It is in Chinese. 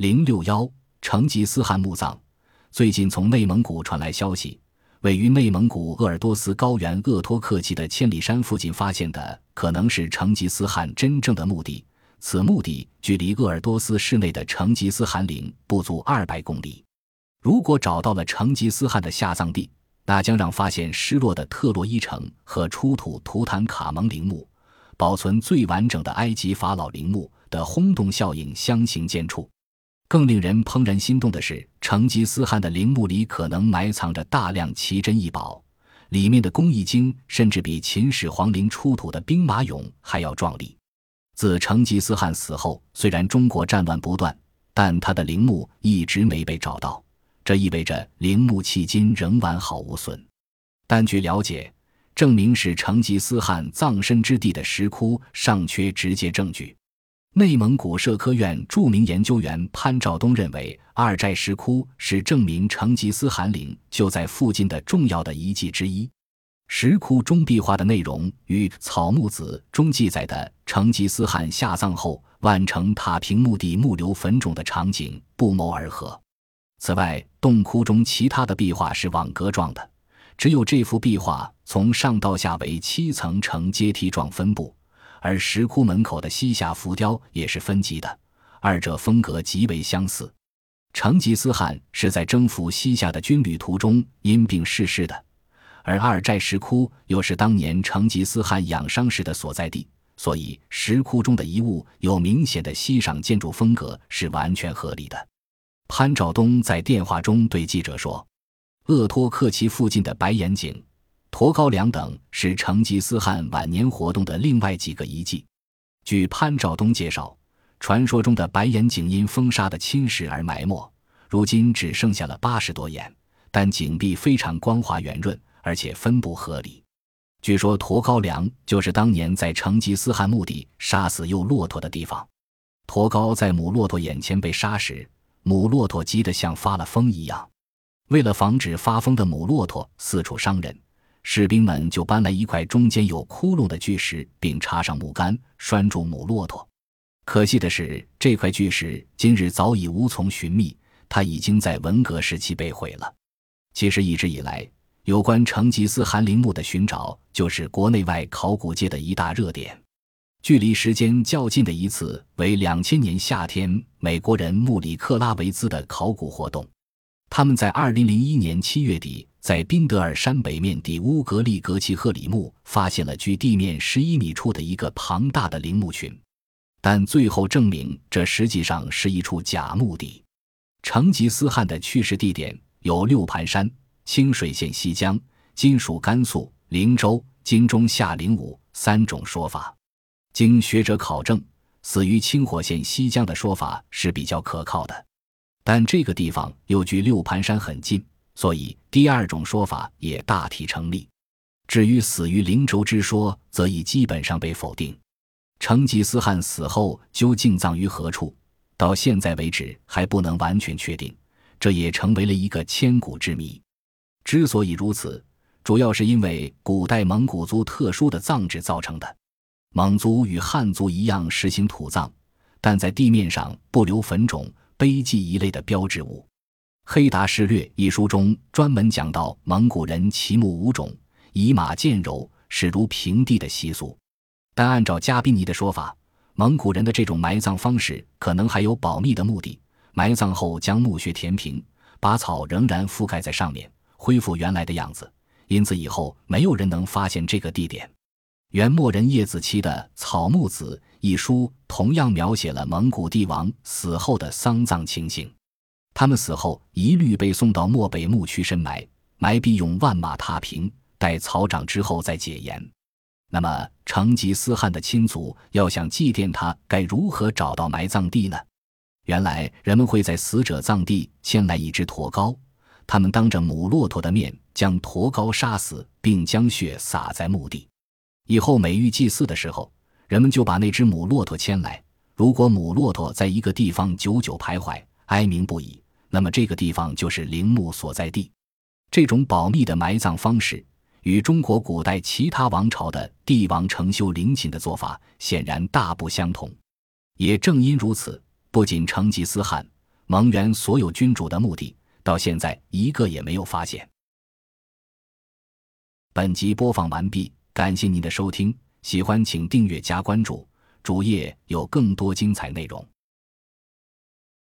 零六幺成吉思汗墓葬，最近从内蒙古传来消息，位于内蒙古鄂尔多斯高原鄂托克旗的千里山附近发现的，可能是成吉思汗真正的墓地。此墓地距离鄂尔多斯市内的成吉思汗陵不足二百公里。如果找到了成吉思汗的下葬地，那将让发现失落的特洛伊城和出土图坦卡蒙陵墓、保存最完整的埃及法老陵墓的轰动效应相形见绌。更令人怦然心动的是，成吉思汗的陵墓里可能埋藏着大量奇珍异宝，里面的工艺精甚至比秦始皇陵出土的兵马俑还要壮丽。自成吉思汗死后，虽然中国战乱不断，但他的陵墓一直没被找到，这意味着陵墓迄今仍完好无损。但据了解，证明是成吉思汗葬身之地的石窟尚缺直接证据。内蒙古社科院著名研究员潘兆东认为，二寨石窟是证明成吉思汗陵就在附近的重要的遗迹之一。石窟中壁画的内容与《草木子》中记载的成吉思汗下葬后万城塔平墓地木流坟冢的场景不谋而合。此外，洞窟中其他的壁画是网格状的，只有这幅壁画从上到下为七层呈阶梯状分布。而石窟门口的西夏浮雕也是分级的，二者风格极为相似。成吉思汗是在征服西夏的军旅途中因病逝世的，而二寨石窟又是当年成吉思汗养伤时的所在地，所以石窟中的遗物有明显的西赏建筑风格是完全合理的。潘兆东在电话中对记者说：“鄂托克旗附近的白岩井。”驼高梁等是成吉思汗晚年活动的另外几个遗迹。据潘兆东介绍，传说中的白岩井因风沙的侵蚀而埋没，如今只剩下了八十多眼，但井壁非常光滑圆润，而且分布合理。据说驼高梁就是当年在成吉思汗墓地杀死幼骆驼的地方。驼高在母骆驼眼前被杀时，母骆驼急得像发了疯一样。为了防止发疯的母骆驼四处伤人。士兵们就搬来一块中间有窟窿的巨石，并插上木杆拴住母骆驼。可惜的是，这块巨石今日早已无从寻觅，它已经在文革时期被毁了。其实一直以来，有关成吉思汗陵墓的寻找就是国内外考古界的一大热点。距离时间较近的一次为两千年夏天，美国人穆里克拉维兹的考古活动。他们在二零零一年七月底。在宾德尔山北面的乌格利格奇赫里木发现了距地面十一米处的一个庞大的陵墓群，但最后证明这实际上是一处假墓地。成吉思汗的去世地点有六盘山、清水县西江、今属甘肃灵州、金钟下灵武三种说法。经学者考证，死于清火县西江的说法是比较可靠的，但这个地方又距六盘山很近。所以，第二种说法也大体成立。至于死于灵州之说，则已基本上被否定。成吉思汗死后究竟葬于何处，到现在为止还不能完全确定，这也成为了一个千古之谜。之所以如此，主要是因为古代蒙古族特殊的葬制造成的。蒙族与汉族一样实行土葬，但在地面上不留坟冢、碑记一类的标志物。《黑达事略》一书中专门讲到蒙古人骑木五种，以马见柔，是如平地的习俗。但按照加宾尼的说法，蒙古人的这种埋葬方式可能还有保密的目的：埋葬后将墓穴填平，把草仍然覆盖在上面，恢复原来的样子。因此以后没有人能发现这个地点。元末人叶子期的《草木子》一书同样描写了蒙古帝王死后的丧葬情形。他们死后一律被送到漠北牧区深埋，埋必用万马踏平，待草长之后再解严。那么，成吉思汗的亲族要想祭奠他，该如何找到埋葬地呢？原来，人们会在死者葬地牵来一只驼羔，他们当着母骆驼的面将驼羔杀死，并将血洒在墓地。以后每遇祭祀的时候，人们就把那只母骆驼牵来。如果母骆驼在一个地方久久徘徊，哀鸣不已，那么这个地方就是陵墓所在地。这种保密的埋葬方式，与中国古代其他王朝的帝王承修陵寝的做法显然大不相同。也正因如此，不仅成吉思汗，蒙元所有君主的墓地，到现在一个也没有发现。本集播放完毕，感谢您的收听，喜欢请订阅加关注，主页有更多精彩内容。